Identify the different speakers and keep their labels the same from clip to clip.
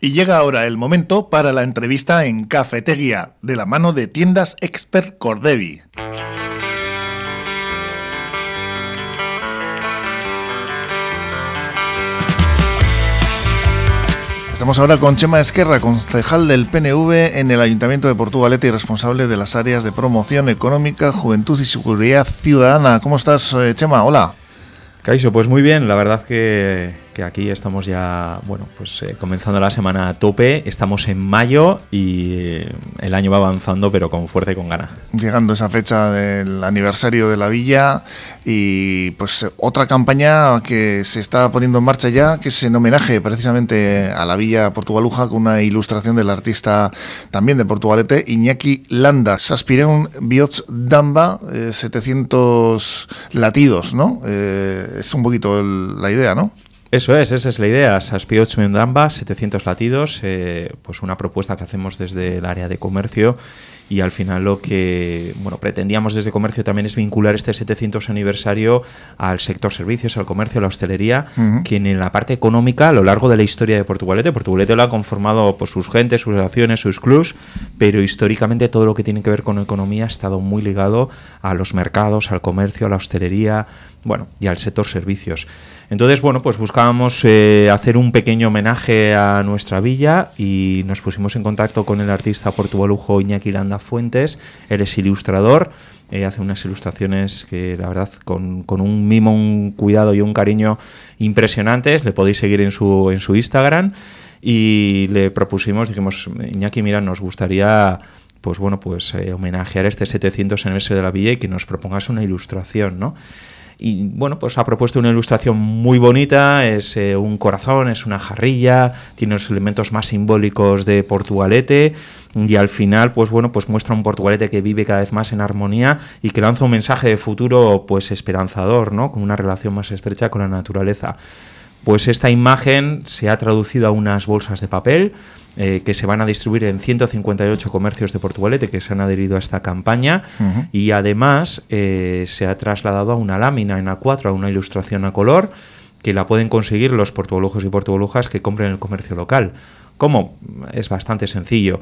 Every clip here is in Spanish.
Speaker 1: Y llega ahora el momento para la entrevista en Cafetería, de la mano de tiendas Expert Cordevi. Estamos ahora con Chema Esquerra, concejal del PNV en el Ayuntamiento de Portugalete y responsable de las áreas de promoción económica, juventud y seguridad ciudadana. ¿Cómo estás, eh, Chema? Hola.
Speaker 2: Caiso, pues muy bien, la verdad que aquí estamos ya, bueno, pues eh, comenzando la semana a tope, estamos en mayo y eh, el año va avanzando pero con fuerza y con ganas.
Speaker 1: Llegando esa fecha del aniversario de la villa y pues otra campaña que se está poniendo en marcha ya, que es en homenaje precisamente a la villa Portugaluja con una ilustración del artista también de Portugalete, Iñaki Landa, Saspireun Biots Damba, 700 eh, latidos, ¿no? es un poquito la idea, ¿no?
Speaker 2: Eso es, esa es la idea. Saspioch Mendamba, 700 latidos, eh, pues una propuesta que hacemos desde el área de comercio y al final lo que bueno pretendíamos desde comercio también es vincular este 700 aniversario al sector servicios, al comercio, a la hostelería, que en la parte económica a lo largo de la historia de Portugalete, Portugalete lo ha conformado por sus gentes, sus relaciones, sus clubs, pero históricamente todo lo que tiene que ver con economía ha estado muy ligado a los mercados, al comercio, a la hostelería, bueno, y al sector servicios. Entonces, bueno, pues buscábamos eh, hacer un pequeño homenaje a nuestra villa y nos pusimos en contacto con el artista portugalujo Iñaki Landa Fuentes. Él es ilustrador, eh, hace unas ilustraciones que la verdad con, un mimo, un cuidado y un cariño impresionantes. Le podéis seguir en su, en su Instagram y le propusimos, dijimos, Iñaki, mira, nos gustaría pues bueno, pues eh, homenajear este 700 aniversario de la villa y que nos propongas una ilustración, ¿no? Y bueno, pues ha propuesto una ilustración muy bonita, es eh, un corazón, es una jarrilla, tiene los elementos más simbólicos de Portugalete y al final, pues bueno, pues muestra un Portugalete que vive cada vez más en armonía y que lanza un mensaje de futuro pues esperanzador, ¿no? Con una relación más estrecha con la naturaleza. Pues esta imagen se ha traducido a unas bolsas de papel, eh, que se van a distribuir en 158 comercios de Portugalete que se han adherido a esta campaña y además eh, se ha trasladado a una lámina en A4, a una ilustración a color que la pueden conseguir los portugalujos y portugalujas que compren en el comercio local. ¿Cómo? Es bastante sencillo.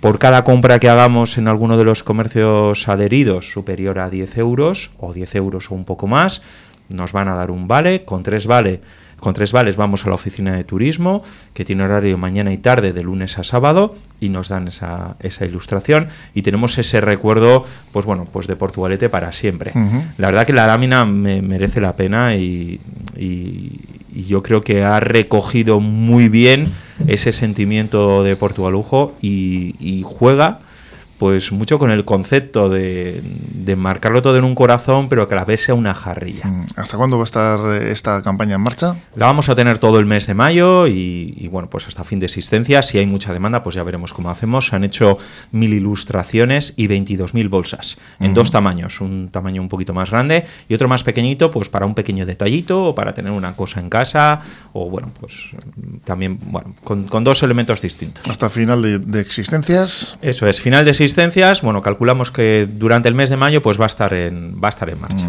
Speaker 2: Por cada compra que hagamos en alguno de los comercios adheridos superior a 10 euros, o 10 euros o un poco más, nos van a dar un vale. Con tres vale con tres vales vamos a la oficina de turismo, que tiene horario mañana y tarde de lunes a sábado, y nos dan esa, esa ilustración y tenemos ese recuerdo, pues bueno, pues de Portugalete para siempre. La verdad que la lámina me merece la pena y, yo creo que ha recogido muy bien ese sentimiento de Portugalujo y, y juega pues mucho con el concepto de, marcarlo todo en un corazón, pero que a la vez sea una jarrilla. Mm,
Speaker 1: ¿Hasta cuándo va a estar eh, esta campaña en marcha?
Speaker 2: La vamos a tener todo el mes de mayo y, bueno, pues hasta fin de existencia. Si hay mucha demanda, pues ya veremos cómo hacemos. Se han hecho mil ilustraciones y 22.000 bolsas en dos tamaños, un tamaño un poquito más grande y otro más pequeñito, pues para un pequeño detallito o para tener una cosa en casa o bueno, pues también, bueno, con, dos elementos distintos.
Speaker 1: Hasta final de, de existencias.
Speaker 2: Eso es, final de existencias bueno, calculamos que durante el mes de mayo pues va a estar en, va a estar en marcha.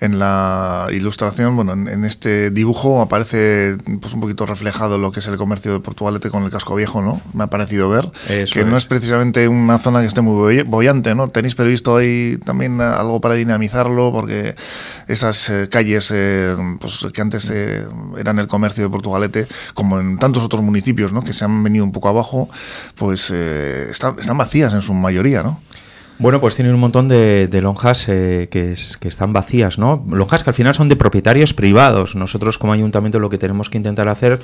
Speaker 1: En la ilustración, bueno, en, este dibujo aparece pues un poquito reflejado lo que es el comercio de Portugalete con el casco viejo, ¿no? Me ha parecido ver que no es precisamente una zona que esté muy bollante, ¿no? ¿Tenéis previsto ahí también algo para dinamizarlo? Porque esas eh, calles eh, pues, que antes eh, eran el comercio de Portugalete, como en tantos otros municipios, ¿no? Que se han venido un poco abajo, pues están, están vacías en su ¿no?
Speaker 2: Bueno, pues tienen un montón de, lonjas eh, que, que, están vacías, ¿no? Lonjas que al final son de propietarios privados. Nosotros como ayuntamiento lo que tenemos que intentar hacer,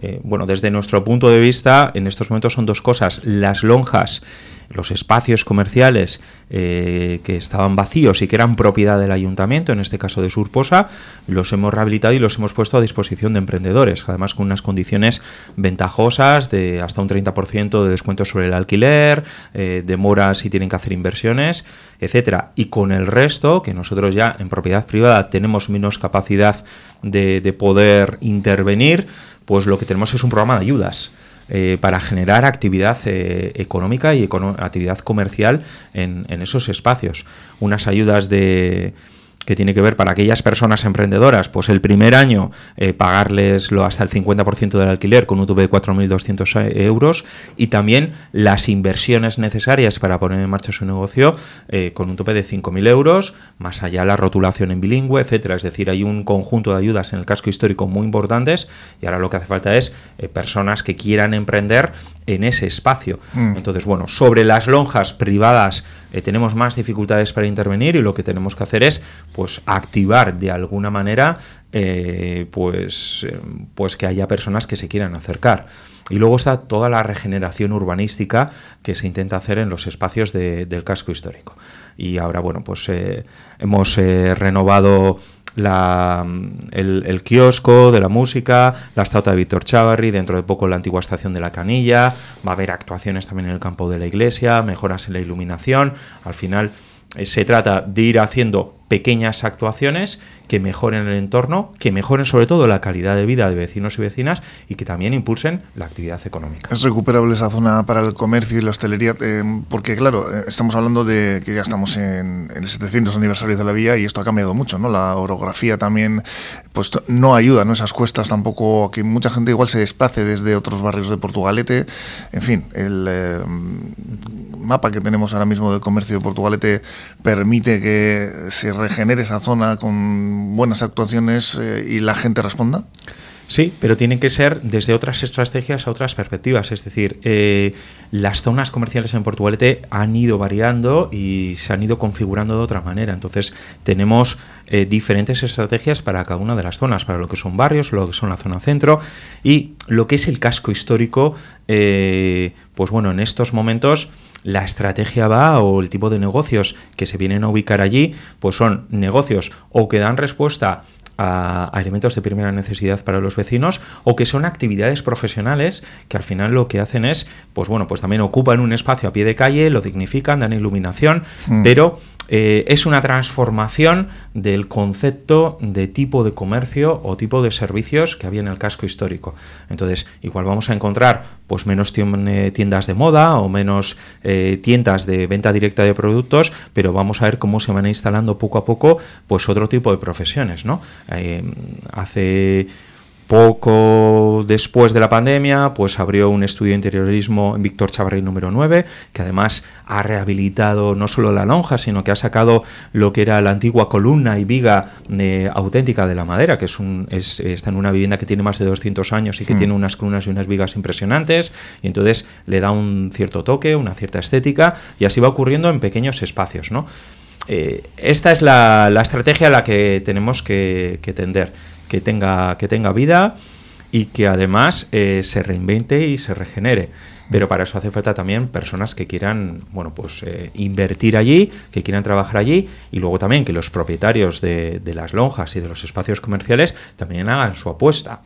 Speaker 2: eh, bueno, desde nuestro punto de vista, en estos momentos son dos cosas. Las lonjas los espacios comerciales eh, que estaban vacíos y que eran propiedad del ayuntamiento, en este caso de Surposa, los hemos rehabilitado y los hemos puesto a disposición de emprendedores, además con unas condiciones ventajosas de hasta un 30% de descuento sobre el alquiler, eh, demoras si tienen que hacer inversiones, etcétera. Y con el resto, que nosotros ya en propiedad privada tenemos menos capacidad de, de poder intervenir, pues lo que tenemos es un programa de ayudas. Eh, para generar actividad eh, económica y actividad comercial en, esos espacios. Unas ayudas de, que tiene que ver para aquellas personas emprendedoras, pues el primer año eh, pagarleslo hasta el 50% del alquiler con un tope de 4.200 euros y también las inversiones necesarias para poner en marcha su negocio eh, con un tope de 5.000 euros, más allá la rotulación en bilingüe, etcétera. Es decir, hay un conjunto de ayudas en el casco histórico muy importantes y ahora lo que hace falta es eh, personas que quieran emprender en ese espacio. Mm. Entonces, bueno, sobre las lonjas privadas eh, tenemos más dificultades para intervenir y lo que tenemos que hacer es pues activar de alguna manera eh, pues, eh, pues que haya personas que se quieran acercar. Y luego está toda la regeneración urbanística que se intenta hacer en los espacios del casco histórico. Y ahora, bueno, pues hemos renovado la, el, kiosco de la música, la estatua de Víctor Chavarri, dentro de poco la antigua estación de la Canilla, va a haber actuaciones también en el campo de la iglesia, mejoras en la iluminación, al final eh, se trata de ir haciendo pequeñas actuaciones que mejoren el entorno, que mejoren sobre todo la calidad de vida de vecinos y vecinas y que también impulsen la actividad económica.
Speaker 1: ¿Es recuperable esa zona para el comercio y la hostelería? Eh, porque claro, eh, estamos hablando de que ya estamos en, el 700 aniversario de la vía y esto ha cambiado mucho, ¿no? La orografía también pues no ayuda, ¿no? Esas cuestas tampoco, que mucha gente igual se desplace desde otros barrios de Portugalete, en fin, el eh, mapa que tenemos ahora mismo del comercio de Portugalete permite que se regenere esa zona con buenas actuaciones eh, y la gente responda?
Speaker 2: Sí, pero tiene que ser desde otras estrategias a otras perspectivas. Es decir, eh, las zonas comerciales en Portugalete han ido variando y se han ido configurando de otra manera. Entonces, tenemos eh, diferentes estrategias para cada una de las zonas, para lo que son barrios, lo que son la zona centro y lo que es el casco histórico. pues bueno, en estos momentos la estrategia va o el tipo de negocios que se vienen a ubicar allí, pues son negocios o que dan respuesta elementos de primera necesidad para los vecinos o que son actividades profesionales que al final lo que hacen es, pues bueno, pues también ocupan un espacio a pie de calle, lo dignifican, dan iluminación, mm. pero eh, es una transformación del concepto de tipo de comercio o tipo de servicios que había en el casco histórico. Entonces, igual vamos a encontrar pues menos tiendas de moda o menos eh, tiendas de venta directa de productos, pero vamos a ver cómo se van instalando poco a poco pues otro tipo de profesiones, ¿no? Eh, hace poco después de la pandemia, pues abrió un estudio de interiorismo en Víctor Chavarri número 9, que además ha rehabilitado no solo la lonja, sino que ha sacado lo que era la antigua columna y viga eh, auténtica de la madera, que es un, está en una vivienda que tiene más de 200 años y que hmm. tiene unas columnas y unas vigas impresionantes, y entonces le da un cierto toque, una cierta estética, y así va ocurriendo en pequeños espacios, ¿no? Eh, esta es la, estrategia a la que tenemos que tender que tenga, que tenga vida y que además eh, se reinvente y se regenere. Pero para eso hace falta también personas que quieran, bueno, pues eh, invertir allí, que quieran trabajar allí y luego también que los propietarios de, las lonjas y de los espacios comerciales también hagan su apuesta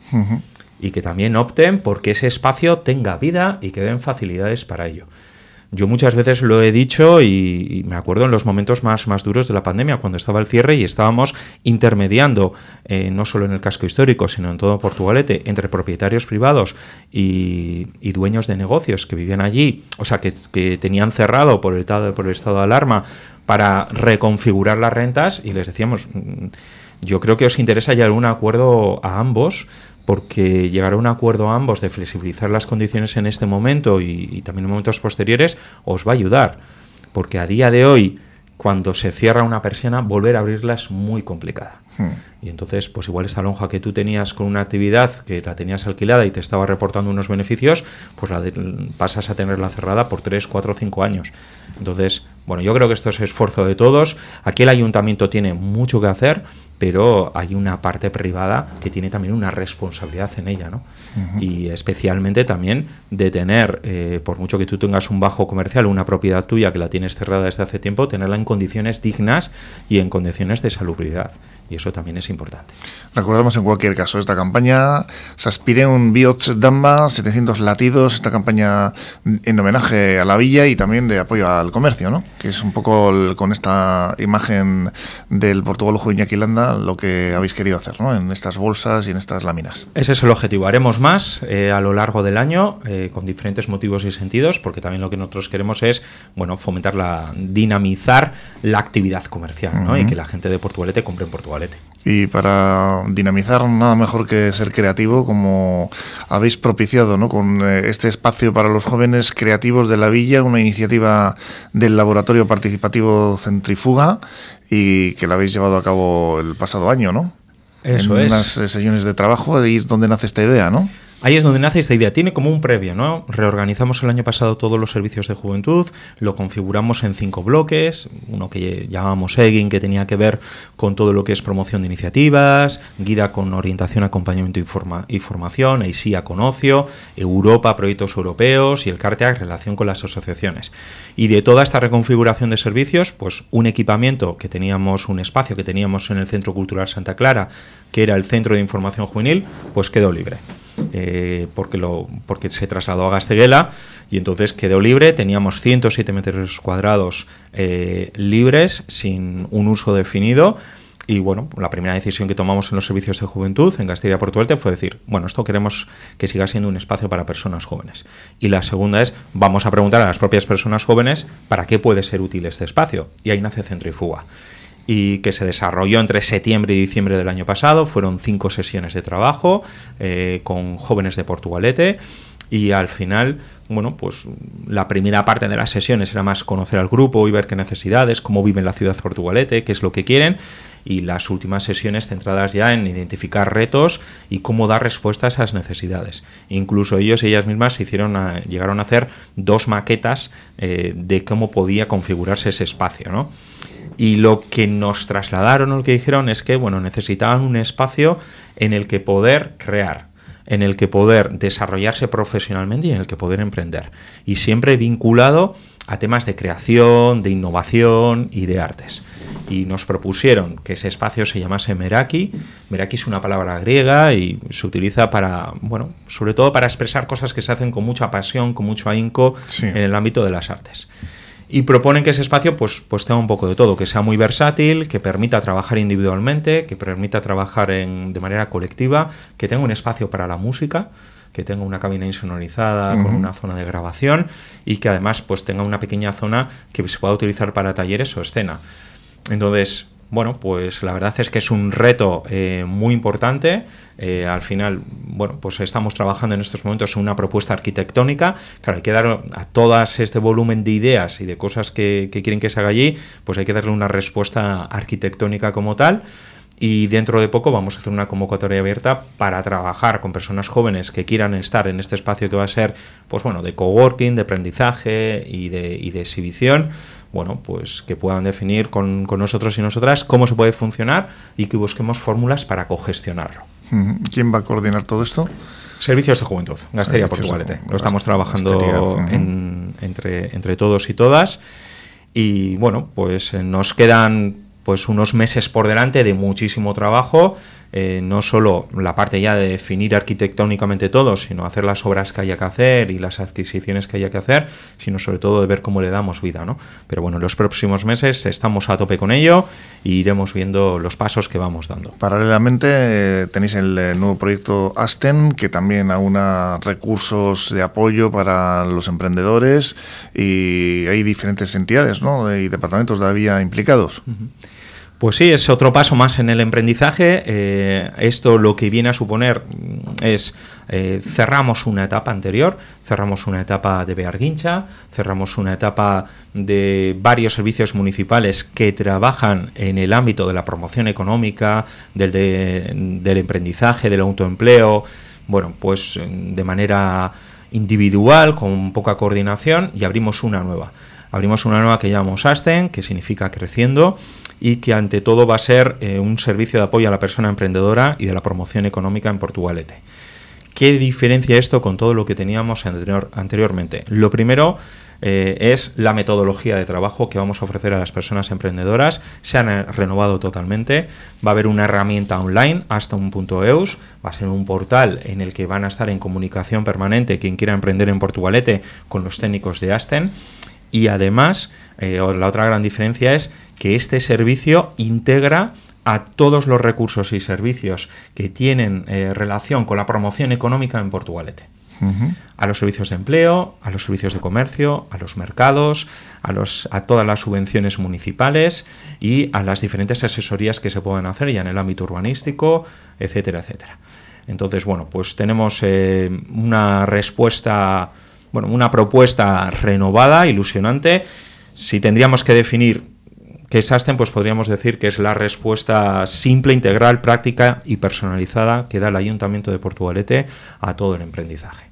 Speaker 2: y que también opten porque ese espacio tenga vida y que den facilidades para ello. Yo muchas veces lo he dicho y, me acuerdo en los momentos más, más duros de la pandemia, cuando estaba el cierre y estábamos intermediando, eh, no solo en el casco histórico, sino en todo Portugalete, entre propietarios privados y, dueños de negocios que vivían allí, o sea, que, tenían cerrado por el, por el estado de alarma para reconfigurar las rentas y les decíamos, mm, yo creo que os interesa llegar a un acuerdo a ambos porque llegar a un acuerdo a ambos de flexibilizar las condiciones en este momento y, también en momentos posteriores os va a ayudar, porque a día de hoy, cuando se cierra una persiana, volver a abrirla es muy complicada. Hmm. Y entonces, pues igual esta lonja que tú tenías con una actividad que la tenías alquilada y te estaba reportando unos beneficios, pues la pasas a tenerla cerrada por 3, 4, 5 años. Entonces, bueno, yo creo que esto es esfuerzo de todos. Aquí el ayuntamiento tiene mucho que hacer, pero hay una parte privada que tiene también una responsabilidad en ella, ¿no? Y especialmente también de tener, eh, por mucho que tú tengas un bajo comercial, una propiedad tuya que la tienes cerrada desde hace tiempo, tenerla en condiciones dignas y en condiciones de salubridad. y eso también es importante.
Speaker 1: Recordamos en cualquier caso esta campaña, se aspire un Biots Damba, 700 latidos, esta campaña en homenaje a la villa y también de apoyo al comercio, ¿no? que es un poco con esta imagen del Portugal Iñaki Landa lo que habéis querido hacer ¿no? en estas bolsas y en estas láminas.
Speaker 2: Ese es el objetivo. Haremos más eh, a lo largo del año eh, con diferentes motivos y sentidos, porque también lo que nosotros queremos es bueno, fomentar la, dinamizar la actividad comercial ¿no? y que la gente de Portugalete compre en Portugalete.
Speaker 1: Y para dinamizar nada mejor que ser creativo, como habéis propiciado ¿no? con eh, este espacio para los jóvenes creativos de la villa, una iniciativa del Laboratorio Participativo Centrifuga y que la habéis llevado a cabo el pasado año, ¿no?
Speaker 2: Eso
Speaker 1: en
Speaker 2: es.
Speaker 1: unas sesiones de trabajo, y es donde nace esta idea, ¿no?
Speaker 2: Ahí es donde nace esta idea. Tiene como un previo, ¿no? Reorganizamos el año pasado todos los servicios de juventud, lo configuramos en cinco bloques, uno que llamamos EGIN, que tenía que ver con todo lo que es promoción de iniciativas, guida con orientación, acompañamiento y formación, EISIA con ocio, Europa, proyectos europeos y el CARTEAC, relación con las asociaciones. Y de toda esta reconfiguración de servicios, pues un equipamiento que teníamos, un espacio que teníamos en el Centro Cultural Santa Clara, que era el Centro de Información Juvenil, pues quedó libre. Eh, porque, lo, porque se trasladó a Gasteguela y entonces quedó libre. Teníamos 107 metros cuadrados eh, libres, sin un uso definido. Y bueno, la primera decisión que tomamos en los servicios de juventud en Castilla y Portugal fue decir, bueno, esto queremos que siga siendo un espacio para personas jóvenes. Y la segunda es, vamos a preguntar a las propias personas jóvenes para qué puede ser útil este espacio. Y ahí nace Centrifuga y que se desarrolló entre septiembre y diciembre del año pasado. Fueron cinco sesiones de trabajo eh, con jóvenes de Portugalete y al final, bueno, pues la primera parte de las sesiones era más conocer al grupo y ver qué necesidades, cómo viven la ciudad portugalete, qué es lo que quieren y las últimas sesiones centradas ya en identificar retos y cómo dar respuesta a esas necesidades. Incluso ellos y ellas mismas llegaron a hacer dos maquetas eh, de cómo podía configurarse ese espacio, ¿no? Y lo que nos trasladaron o lo que dijeron es que bueno, necesitaban un espacio en el que poder crear, en el que poder desarrollarse profesionalmente y en el que poder emprender. Y siempre vinculado a temas de creación, de innovación y de artes. Y nos propusieron que ese espacio se llamase Meraki. Meraki es una palabra griega y se utiliza para, bueno, sobre todo para expresar cosas que se hacen con mucha pasión, con mucho ahínco en el ámbito de las artes y proponen que ese espacio pues, pues tenga un poco de todo, que sea muy versátil, que permita trabajar individualmente, que permita trabajar en, de manera colectiva, que tenga un espacio para la música, que tenga una cabina insonorizada con una zona de grabación y que además pues tenga una pequeña zona que se pueda utilizar para talleres o escena. Entonces, bueno, pues la verdad es que es un reto eh, muy importante. Eh, al final, bueno, pues estamos trabajando en estos momentos en una propuesta arquitectónica. Claro, hay que dar a todas este volumen de ideas y de cosas que, que quieren que se haga allí, pues hay que darle una respuesta arquitectónica como tal y dentro de poco vamos a hacer una convocatoria abierta para trabajar con personas jóvenes que quieran estar en este espacio que va a ser pues bueno de coworking, de aprendizaje y de, y de exhibición bueno, pues que puedan definir con, nosotros y nosotras cómo se puede funcionar y que busquemos fórmulas para cogestionarlo.
Speaker 1: ¿Quién va a coordinar todo esto?
Speaker 2: Servicios de Juventud, Gasteria Portugalete. Lo estamos trabajando entre, entre todos y todas. Y bueno, pues eh, nos quedan pues unos meses por delante de muchísimo trabajo eh, no solo la parte ya de definir arquitectónicamente todo, sino hacer las obras que haya que hacer y las adquisiciones que haya que hacer, sino sobre todo de ver cómo le damos vida, ¿no? Pero bueno, en los próximos meses estamos a tope con ello y iremos viendo los pasos que vamos dando.
Speaker 1: Paralelamente eh, tenéis el nuevo proyecto Asten, que también aúna recursos de apoyo para los emprendedores y hay diferentes entidades ¿no? y departamentos todavía implicados.
Speaker 2: Pues sí, es otro paso más en el emprendizaje. Eh, esto lo que viene a suponer es eh, cerramos una etapa anterior, cerramos una etapa de Bearguincha, cerramos una etapa de varios servicios municipales que trabajan en el ámbito de la promoción económica, del, del emprendizaje, del autoempleo, bueno, pues de manera individual, con poca coordinación, y abrimos una nueva. Abrimos una nueva que llamamos Asten, que significa creciendo, y que ante todo va a ser eh, un servicio de apoyo a la persona emprendedora y de la promoción económica en Portugalete. ¿Qué diferencia esto con todo lo que teníamos anteriormente? Lo primero eh, es la metodología de trabajo que vamos a ofrecer a las personas emprendedoras. Se han eh, renovado totalmente. Va a haber una herramienta online, hasta un punto EUS. Va a ser un portal en el que van a estar en comunicación permanente quien quiera emprender en Portugalete con los técnicos de Asten. Y además, eh, la otra gran diferencia es que este servicio integra a todos los recursos y servicios que tienen relación con la promoción económica en Portugalete a los servicios de empleo, a los servicios de comercio, a los mercados, a, los, a todas las subvenciones municipales y a las diferentes asesorías que se pueden hacer ya en el ámbito urbanístico, etcétera, etcétera. Entonces, bueno, pues tenemos eh, una respuesta, bueno, una propuesta renovada, ilusionante. Si tendríamos que definir qué es Asten, pues podríamos decir que es la respuesta simple, integral, práctica y personalizada que da el Ayuntamiento de Portugalete a todo el emprendizaje.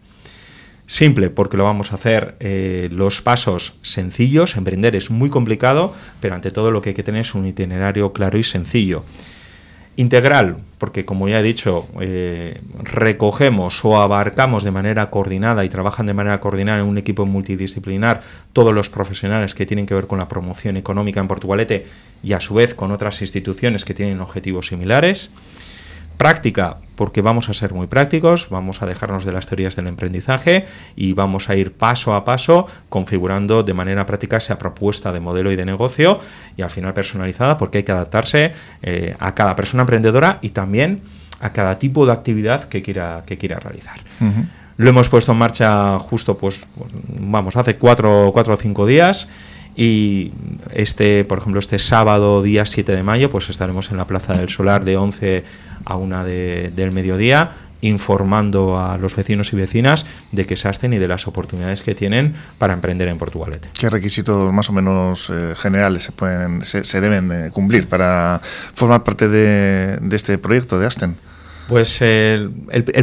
Speaker 2: Simple, porque lo vamos a hacer eh, los pasos sencillos. Emprender es muy complicado, pero ante todo lo que hay que tener es un itinerario claro y sencillo. Integral, porque como ya he dicho, eh, recogemos o abarcamos de manera coordinada y trabajan de manera coordinada en un equipo multidisciplinar todos los profesionales que tienen que ver con la promoción económica en Portugalete y a su vez con otras instituciones que tienen objetivos similares. Práctica, porque vamos a ser muy prácticos, vamos a dejarnos de las teorías del emprendizaje y vamos a ir paso a paso configurando de manera práctica esa propuesta de modelo y de negocio y al final personalizada porque hay que adaptarse eh, a cada persona emprendedora y también a cada tipo de actividad que quiera, que quiera realizar. Lo hemos puesto en marcha justo, pues, vamos, hace cuatro, cuatro o cinco días. Y este, por ejemplo, este sábado, día 7 de mayo, pues estaremos en la Plaza del Solar de 11 a una del mediodía informando a los vecinos y vecinas de que se hacen y de las oportunidades que tienen para emprender en Portugalete.
Speaker 1: ¿Qué requisitos más o menos eh, generales se, pueden, se, deben cumplir para formar parte de, este proyecto de Asten?
Speaker 2: Pues el,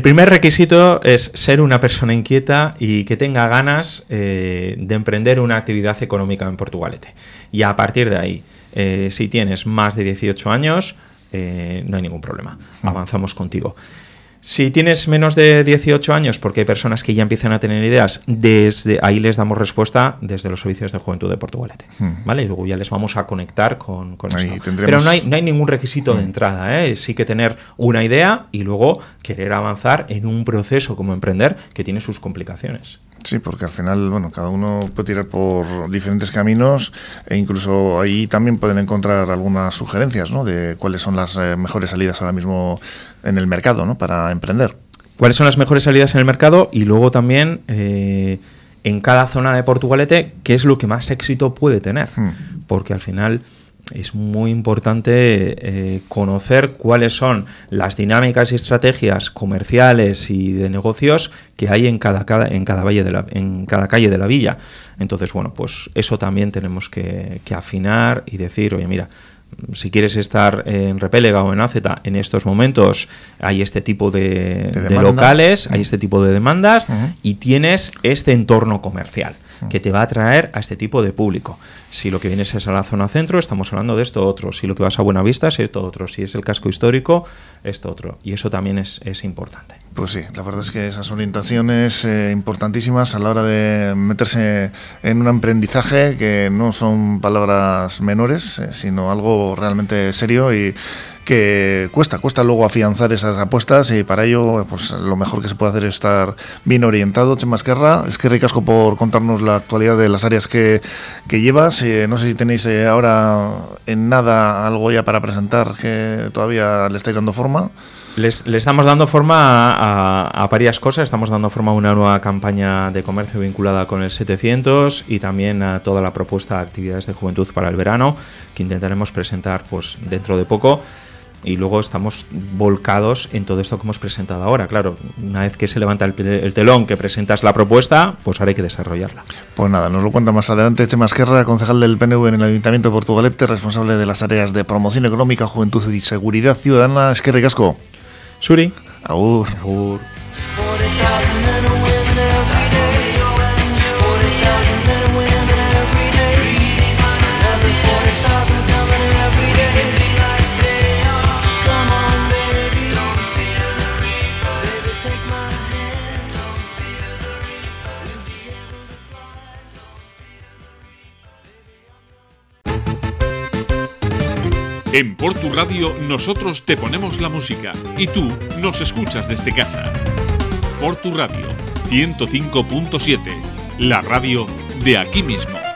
Speaker 2: primer requisito es ser una persona inquieta y que tenga ganas eh, de emprender una actividad económica en Portugalete. Y a partir de ahí, eh, si tienes más de 18 años, eh, no hay ningún problema. Avanzamos contigo. Si tienes menos de 18 años, porque hay personas que ya empiezan a tener ideas, desde ahí les damos respuesta desde los servicios de juventud de Portugalete. ¿vale? Y luego ya les vamos a conectar con, con esto. Pero no hay, no hay, ningún requisito de entrada. ¿eh? Sí que tener una idea y luego querer avanzar en un proceso como emprender que tiene sus complicaciones.
Speaker 1: Sí, porque al final, bueno, cada uno puede tirar por diferentes caminos e incluso ahí también pueden encontrar algunas sugerencias, ¿no? De cuáles son las eh, mejores salidas ahora mismo en el mercado, ¿no? Para emprender.
Speaker 2: ¿Cuáles son las mejores salidas en el mercado? Y luego también eh, en cada zona de Portugalete, ¿qué es lo que más éxito puede tener? Hmm. Porque al final es muy importante eh, conocer cuáles son las dinámicas y estrategias comerciales y de negocios que hay en cada, en cada, valle de la, en cada calle de la villa. Entonces, bueno, pues eso también tenemos que, afinar y decir, oye, mira, si quieres estar en Repélega o en Aceta, en estos momentos hay este tipo de, locales, hay este tipo de demandas y tienes este entorno comercial que te va a atraer a este tipo de público. Si lo que vienes es a la zona centro, estamos hablando de esto otro. Si lo que vas a Buenavista es esto otro. Si es el casco histórico, esto otro. Y eso también es, importante.
Speaker 1: Pues sí, la verdad es que esas orientaciones eh, importantísimas a la hora de meterse en un aprendizaje que no son palabras menores, eh, sino algo realmente serio y que cuesta, cuesta luego afianzar esas apuestas y para ello pues lo mejor que se puede hacer es estar bien orientado. Chema Esquerra, es que ricasco por contarnos la actualidad de las áreas que, que llevas. Eh, no sé si tenéis eh, ahora en nada algo ya para presentar que todavía le estáis dando forma.
Speaker 2: Le estamos dando forma a, a, varias cosas. Estamos dando forma a una nueva campaña de comercio vinculada con el 700 y también a toda la propuesta de actividades de juventud para el verano que intentaremos presentar pues dentro de poco y luego estamos volcados en todo esto que hemos presentado ahora. Claro, una vez que se levanta el, telón, que presentas la propuesta, pues ahora hay que desarrollarla.
Speaker 1: Pues nada, nos lo cuenta más adelante Chema Esquerra, concejal del PNV en el Ayuntamiento de Portugalete, responsable de las áreas de promoción económica, juventud y seguridad ciudadana. Esquerra Casco.
Speaker 2: Suri.
Speaker 1: Agur.
Speaker 2: Agur.
Speaker 3: En Portu Radio nosotros te ponemos la música y tú nos escuchas desde casa. Portu Radio 105.7, la radio de aquí mismo.